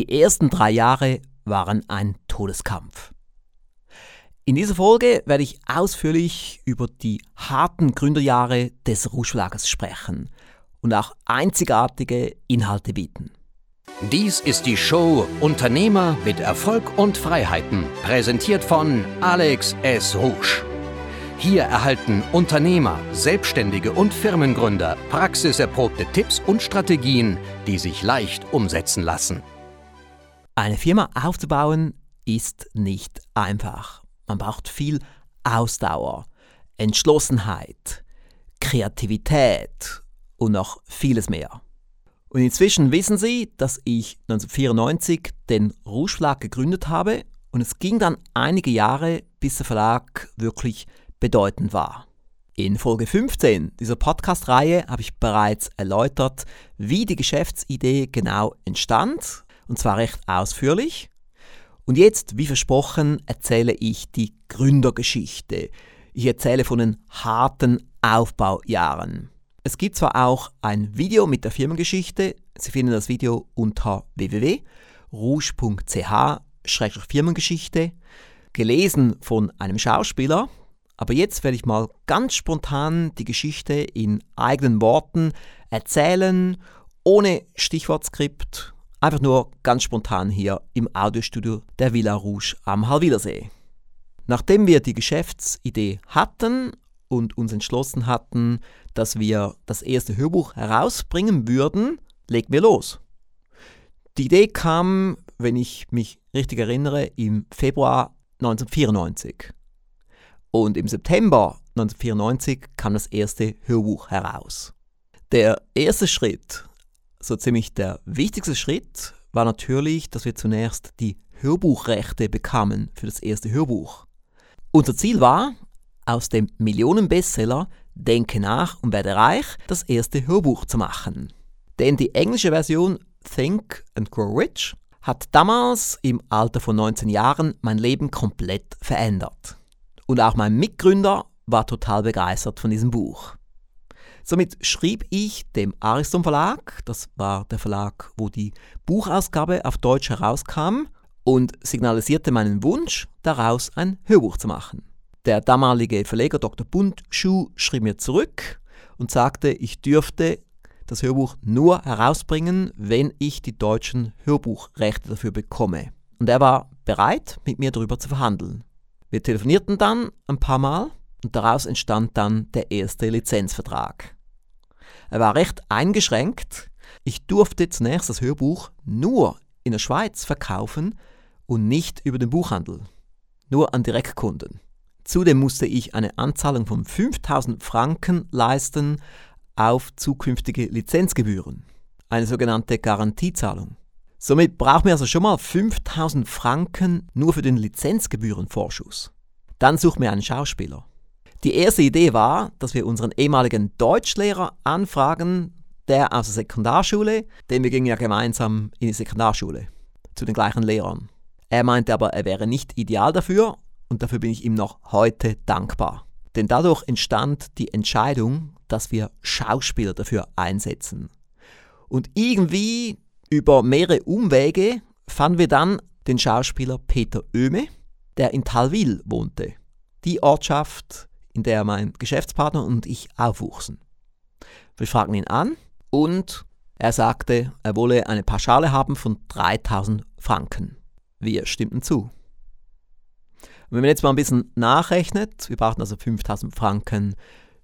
Die ersten drei Jahre waren ein Todeskampf. In dieser Folge werde ich ausführlich über die harten Gründerjahre des Rouge sprechen und auch einzigartige Inhalte bieten. Dies ist die Show Unternehmer mit Erfolg und Freiheiten, präsentiert von Alex S. Rouge. Hier erhalten Unternehmer, Selbstständige und Firmengründer praxiserprobte Tipps und Strategien, die sich leicht umsetzen lassen. Eine Firma aufzubauen ist nicht einfach. Man braucht viel Ausdauer, Entschlossenheit, Kreativität und noch vieles mehr. Und inzwischen wissen Sie, dass ich 1994 den Rouge Verlag gegründet habe und es ging dann einige Jahre, bis der Verlag wirklich bedeutend war. In Folge 15 dieser Podcast-Reihe habe ich bereits erläutert, wie die Geschäftsidee genau entstand und zwar recht ausführlich. Und jetzt, wie versprochen, erzähle ich die Gründergeschichte. Ich erzähle von den harten Aufbaujahren. Es gibt zwar auch ein Video mit der Firmengeschichte, Sie finden das Video unter www.rouge.ch-firmengeschichte, gelesen von einem Schauspieler, aber jetzt werde ich mal ganz spontan die Geschichte in eigenen Worten erzählen, ohne Stichwortskript Einfach nur ganz spontan hier im Audiostudio der Villa Rouge am Halwilersee. Nachdem wir die Geschäftsidee hatten und uns entschlossen hatten, dass wir das erste Hörbuch herausbringen würden, legen wir los. Die Idee kam, wenn ich mich richtig erinnere, im Februar 1994. Und im September 1994 kam das erste Hörbuch heraus. Der erste Schritt so ziemlich der wichtigste Schritt war natürlich, dass wir zunächst die Hörbuchrechte bekamen für das erste Hörbuch. Unser Ziel war, aus dem Millionenbestseller Denke nach und werde reich das erste Hörbuch zu machen. Denn die englische Version Think and Grow Rich hat damals im Alter von 19 Jahren mein Leben komplett verändert. Und auch mein Mitgründer war total begeistert von diesem Buch. Somit schrieb ich dem Ariston Verlag, das war der Verlag, wo die Buchausgabe auf Deutsch herauskam, und signalisierte meinen Wunsch, daraus ein Hörbuch zu machen. Der damalige Verleger Dr. Bundschuh schrieb mir zurück und sagte, ich dürfte das Hörbuch nur herausbringen, wenn ich die deutschen Hörbuchrechte dafür bekomme. Und er war bereit, mit mir darüber zu verhandeln. Wir telefonierten dann ein paar Mal und daraus entstand dann der erste Lizenzvertrag. Er war recht eingeschränkt. Ich durfte zunächst das Hörbuch nur in der Schweiz verkaufen und nicht über den Buchhandel, nur an Direktkunden. Zudem musste ich eine Anzahlung von 5000 Franken leisten auf zukünftige Lizenzgebühren, eine sogenannte Garantiezahlung. Somit brauchen wir also schon mal 5000 Franken nur für den Lizenzgebührenvorschuss. Dann suchen wir einen Schauspieler. Die erste Idee war, dass wir unseren ehemaligen Deutschlehrer anfragen, der aus der Sekundarschule, denn wir gingen ja gemeinsam in die Sekundarschule zu den gleichen Lehrern. Er meinte aber, er wäre nicht ideal dafür und dafür bin ich ihm noch heute dankbar. Denn dadurch entstand die Entscheidung, dass wir Schauspieler dafür einsetzen. Und irgendwie über mehrere Umwege fanden wir dann den Schauspieler Peter Oehme, der in Talwil wohnte. Die Ortschaft in der mein Geschäftspartner und ich aufwuchsen. Wir fragten ihn an und er sagte, er wolle eine Pauschale haben von 3000 Franken. Wir stimmten zu. Und wenn man jetzt mal ein bisschen nachrechnet, wir brauchten also 5000 Franken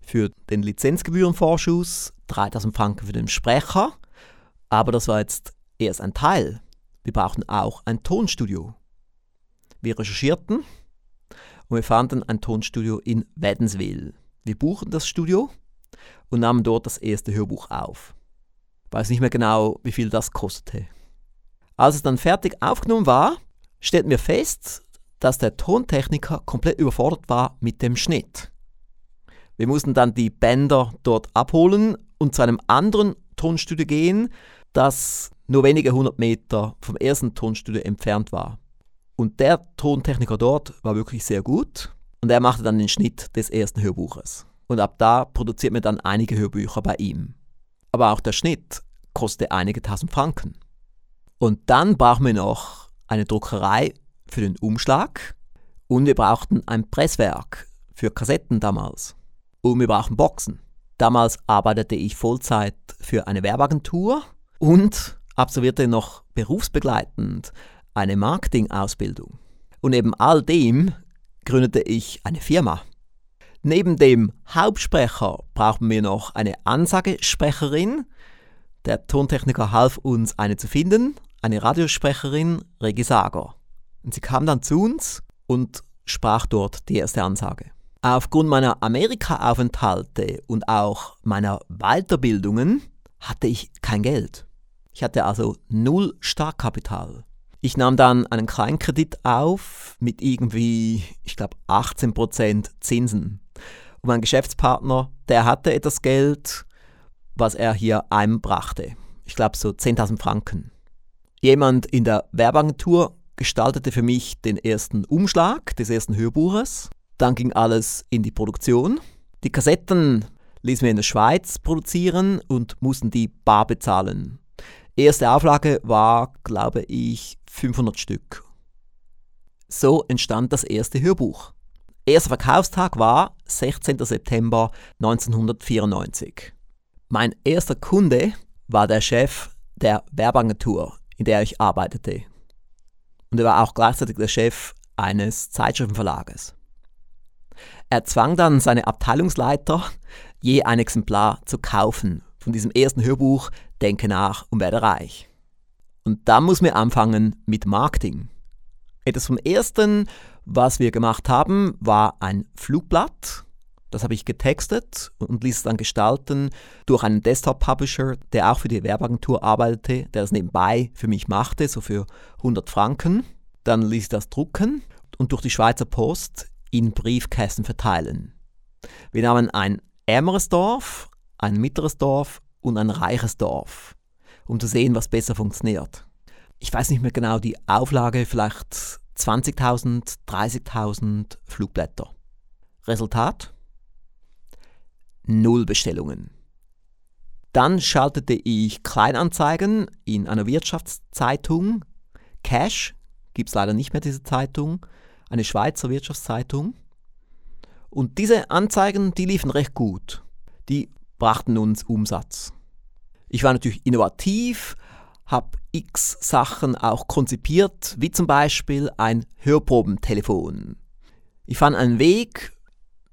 für den Lizenzgebührenvorschuss, 3000 Franken für den Sprecher, aber das war jetzt erst ein Teil. Wir brauchten auch ein Tonstudio. Wir recherchierten und wir fanden ein Tonstudio in Wädenswil. Wir buchten das Studio und nahmen dort das erste Hörbuch auf. Ich weiß nicht mehr genau, wie viel das kostete. Als es dann fertig aufgenommen war, stellten wir fest, dass der Tontechniker komplett überfordert war mit dem Schnitt. Wir mussten dann die Bänder dort abholen und zu einem anderen Tonstudio gehen, das nur wenige hundert Meter vom ersten Tonstudio entfernt war. Und der Tontechniker dort war wirklich sehr gut und er machte dann den Schnitt des ersten Hörbuches. Und ab da produziert man dann einige Hörbücher bei ihm. Aber auch der Schnitt kostete einige tausend Franken. Und dann brauchen wir noch eine Druckerei für den Umschlag und wir brauchten ein Presswerk für Kassetten damals. Und wir brauchen Boxen. Damals arbeitete ich Vollzeit für eine Werbeagentur und absolvierte noch berufsbegleitend eine Marketingausbildung. Und neben all dem gründete ich eine Firma. Neben dem Hauptsprecher brauchen wir noch eine Ansagesprecherin. Der Tontechniker half uns, eine zu finden, eine Radiosprecherin, Regi Sager. Und sie kam dann zu uns und sprach dort die erste Ansage. Aufgrund meiner Amerika-Aufenthalte und auch meiner Weiterbildungen hatte ich kein Geld. Ich hatte also null Startkapital. Ich nahm dann einen Kleinkredit auf mit irgendwie, ich glaube, 18% Zinsen. Und mein Geschäftspartner, der hatte etwas Geld, was er hier einbrachte. Ich glaube, so 10.000 Franken. Jemand in der Werbeagentur gestaltete für mich den ersten Umschlag des ersten Hörbuches. Dann ging alles in die Produktion. Die Kassetten ließen wir in der Schweiz produzieren und mussten die bar bezahlen. Erste Auflage war, glaube ich, 500 Stück. So entstand das erste Hörbuch. Erster Verkaufstag war 16. September 1994. Mein erster Kunde war der Chef der Werbeagentur, in der ich arbeitete und er war auch gleichzeitig der Chef eines Zeitschriftenverlages. Er zwang dann seine Abteilungsleiter, je ein Exemplar zu kaufen von diesem ersten Hörbuch Denke nach und werde reich. Und dann muss man anfangen mit Marketing. Etwas vom ersten, was wir gemacht haben, war ein Flugblatt. Das habe ich getextet und ließ es dann gestalten durch einen Desktop-Publisher, der auch für die Werbeagentur arbeitete, der das nebenbei für mich machte, so für 100 Franken. Dann ließ ich das drucken und durch die Schweizer Post in Briefkästen verteilen. Wir nahmen ein ärmeres Dorf, ein mittleres Dorf und ein reiches Dorf, um zu sehen, was besser funktioniert. Ich weiß nicht mehr genau die Auflage, vielleicht 20.000, 30.000 Flugblätter. Resultat? Null Bestellungen. Dann schaltete ich Kleinanzeigen in einer Wirtschaftszeitung. Cash gibt es leider nicht mehr, diese Zeitung. Eine Schweizer Wirtschaftszeitung. Und diese Anzeigen, die liefen recht gut. Die brachten uns Umsatz. Ich war natürlich innovativ, habe x Sachen auch konzipiert, wie zum Beispiel ein Hörprobentelefon. Ich fand einen Weg,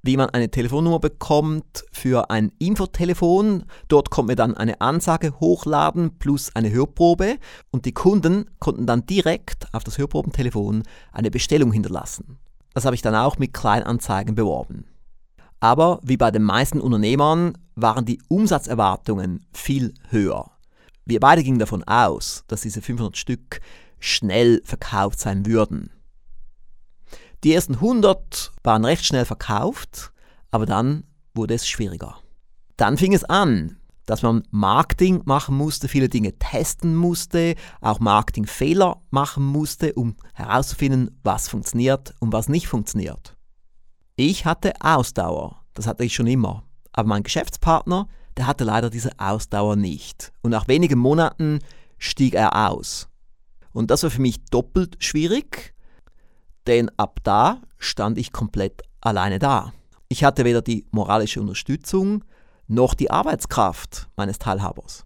wie man eine Telefonnummer bekommt für ein Infotelefon. Dort konnte man dann eine Ansage hochladen plus eine Hörprobe und die Kunden konnten dann direkt auf das Hörprobentelefon eine Bestellung hinterlassen. Das habe ich dann auch mit Kleinanzeigen beworben. Aber wie bei den meisten Unternehmern waren die Umsatzerwartungen viel höher. Wir beide gingen davon aus, dass diese 500 Stück schnell verkauft sein würden. Die ersten 100 waren recht schnell verkauft, aber dann wurde es schwieriger. Dann fing es an, dass man Marketing machen musste, viele Dinge testen musste, auch Marketingfehler machen musste, um herauszufinden, was funktioniert und was nicht funktioniert. Ich hatte Ausdauer, das hatte ich schon immer, aber mein Geschäftspartner, der hatte leider diese Ausdauer nicht. Und nach wenigen Monaten stieg er aus. Und das war für mich doppelt schwierig, denn ab da stand ich komplett alleine da. Ich hatte weder die moralische Unterstützung noch die Arbeitskraft meines Teilhabers.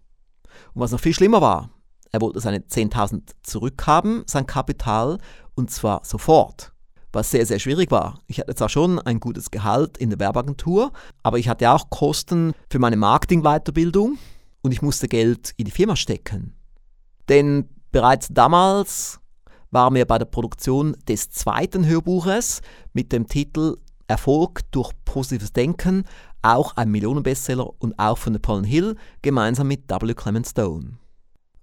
Und was noch viel schlimmer war, er wollte seine 10.000 zurückhaben, sein Kapital, und zwar sofort. Was sehr, sehr schwierig war. Ich hatte zwar schon ein gutes Gehalt in der Werbeagentur, aber ich hatte auch Kosten für meine Marketingweiterbildung und ich musste Geld in die Firma stecken. Denn bereits damals waren wir bei der Produktion des zweiten Hörbuches mit dem Titel Erfolg durch positives Denken, auch ein Millionenbestseller und auch von Napoleon Hill, gemeinsam mit W. Clement Stone.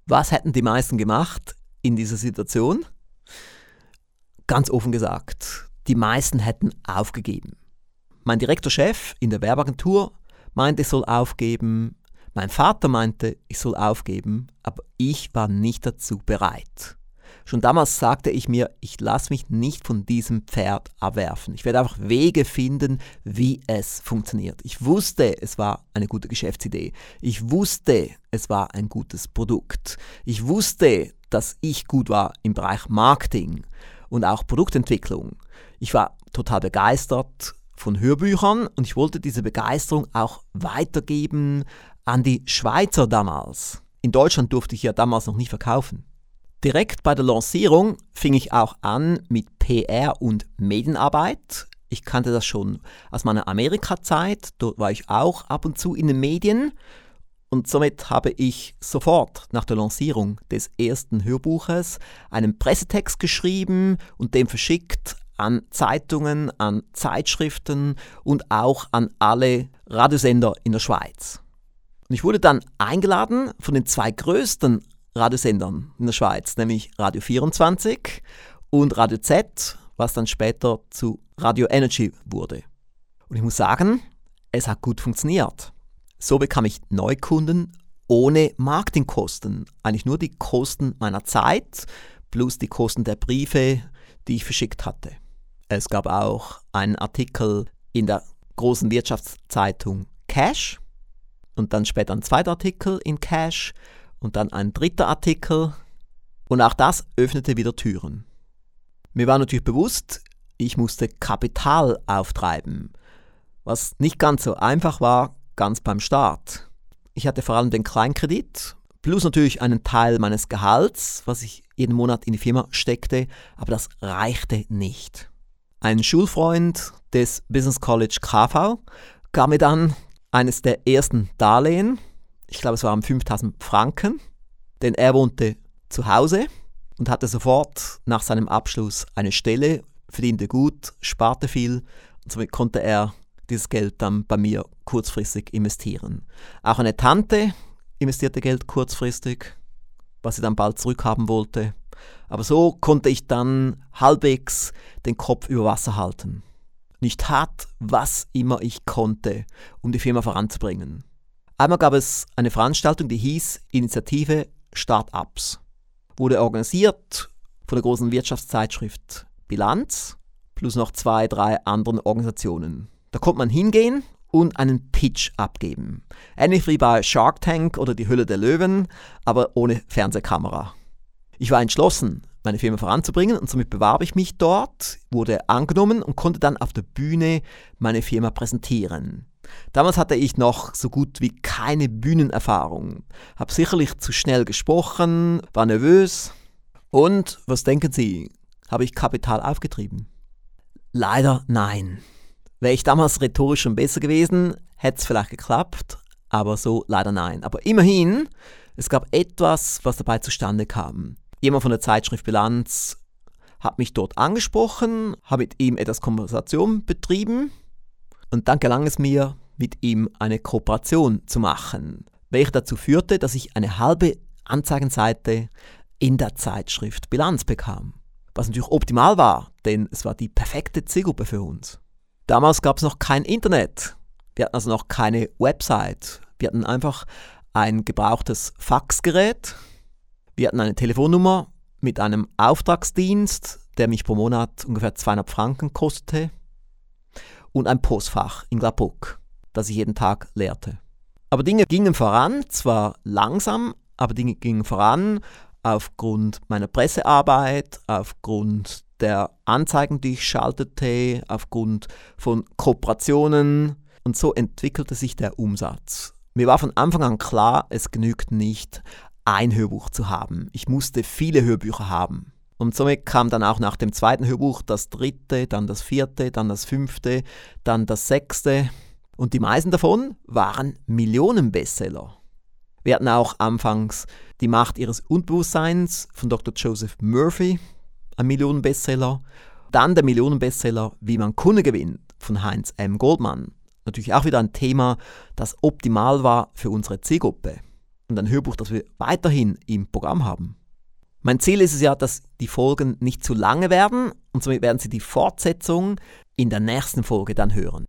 Was hätten die meisten gemacht in dieser Situation? Ganz offen gesagt, die meisten hätten aufgegeben. Mein Direktorchef in der Werbeagentur meinte, ich soll aufgeben. Mein Vater meinte, ich soll aufgeben, aber ich war nicht dazu bereit. Schon damals sagte ich mir, ich lasse mich nicht von diesem Pferd abwerfen. Ich werde einfach Wege finden, wie es funktioniert. Ich wusste, es war eine gute Geschäftsidee. Ich wusste, es war ein gutes Produkt. Ich wusste, dass ich gut war im Bereich Marketing und auch Produktentwicklung. Ich war total begeistert von Hörbüchern und ich wollte diese Begeisterung auch weitergeben an die Schweizer damals. In Deutschland durfte ich ja damals noch nicht verkaufen. Direkt bei der Lancierung fing ich auch an mit PR und Medienarbeit. Ich kannte das schon aus meiner Amerika-Zeit. Dort war ich auch ab und zu in den Medien. Und somit habe ich sofort nach der Lancierung des ersten Hörbuches einen Pressetext geschrieben und den verschickt an Zeitungen, an Zeitschriften und auch an alle Radiosender in der Schweiz. Und ich wurde dann eingeladen von den zwei größten Radiosendern in der Schweiz, nämlich Radio 24 und Radio Z, was dann später zu Radio Energy wurde. Und ich muss sagen, es hat gut funktioniert. So bekam ich Neukunden ohne Marketingkosten. Eigentlich nur die Kosten meiner Zeit plus die Kosten der Briefe, die ich verschickt hatte. Es gab auch einen Artikel in der großen Wirtschaftszeitung Cash und dann später ein zweiter Artikel in Cash und dann ein dritter Artikel und auch das öffnete wieder Türen. Mir war natürlich bewusst, ich musste Kapital auftreiben, was nicht ganz so einfach war, ganz beim Start. Ich hatte vor allem den Kleinkredit, plus natürlich einen Teil meines Gehalts, was ich jeden Monat in die Firma steckte, aber das reichte nicht. Ein Schulfreund des Business College KV gab mir dann eines der ersten Darlehen, ich glaube es waren 5000 Franken, denn er wohnte zu Hause und hatte sofort nach seinem Abschluss eine Stelle, verdiente gut, sparte viel und somit konnte er dieses Geld dann bei mir kurzfristig investieren. Auch eine Tante investierte Geld kurzfristig, was sie dann bald zurückhaben wollte. Aber so konnte ich dann halbwegs den Kopf über Wasser halten. Und ich tat, was immer ich konnte, um die Firma voranzubringen. Einmal gab es eine Veranstaltung, die hieß Initiative Startups. Wurde organisiert von der großen Wirtschaftszeitschrift Bilanz plus noch zwei, drei anderen Organisationen. Da konnte man hingehen und einen Pitch abgeben. Ähnlich wie bei Shark Tank oder die Hülle der Löwen, aber ohne Fernsehkamera. Ich war entschlossen, meine Firma voranzubringen und somit bewarb ich mich dort, wurde angenommen und konnte dann auf der Bühne meine Firma präsentieren. Damals hatte ich noch so gut wie keine Bühnenerfahrung, habe sicherlich zu schnell gesprochen, war nervös und, was denken Sie, habe ich Kapital aufgetrieben? Leider nein. Wäre ich damals rhetorisch schon besser gewesen, hätte es vielleicht geklappt, aber so leider nein. Aber immerhin, es gab etwas, was dabei zustande kam. Jemand von der Zeitschrift Bilanz hat mich dort angesprochen, habe mit ihm etwas Konversation betrieben und dann gelang es mir, mit ihm eine Kooperation zu machen, welche dazu führte, dass ich eine halbe Anzeigenseite in der Zeitschrift Bilanz bekam. Was natürlich optimal war, denn es war die perfekte Zielgruppe für uns. Damals gab es noch kein Internet. Wir hatten also noch keine Website. Wir hatten einfach ein gebrauchtes Faxgerät wir hatten eine Telefonnummer mit einem Auftragsdienst, der mich pro Monat ungefähr 200 Franken kostete und ein Postfach in Glabruck, das ich jeden Tag leerte. Aber Dinge gingen voran, zwar langsam, aber Dinge gingen voran aufgrund meiner Pressearbeit, aufgrund der Anzeigen, die ich schaltete, aufgrund von Kooperationen und so entwickelte sich der Umsatz. Mir war von Anfang an klar, es genügt nicht, ein Hörbuch zu haben. Ich musste viele Hörbücher haben. Und somit kam dann auch nach dem zweiten Hörbuch das dritte, dann das vierte, dann das fünfte, dann das sechste. Und die meisten davon waren Millionenbestseller. Wir hatten auch anfangs Die Macht ihres Unbewusstseins von Dr. Joseph Murphy, ein Millionenbestseller. Dann der Millionenbestseller Wie man Kunde gewinnt von Heinz M. Goldmann. Natürlich auch wieder ein Thema, das optimal war für unsere Zielgruppe und ein Hörbuch, das wir weiterhin im Programm haben. Mein Ziel ist es ja, dass die Folgen nicht zu lange werden und somit werden Sie die Fortsetzung in der nächsten Folge dann hören.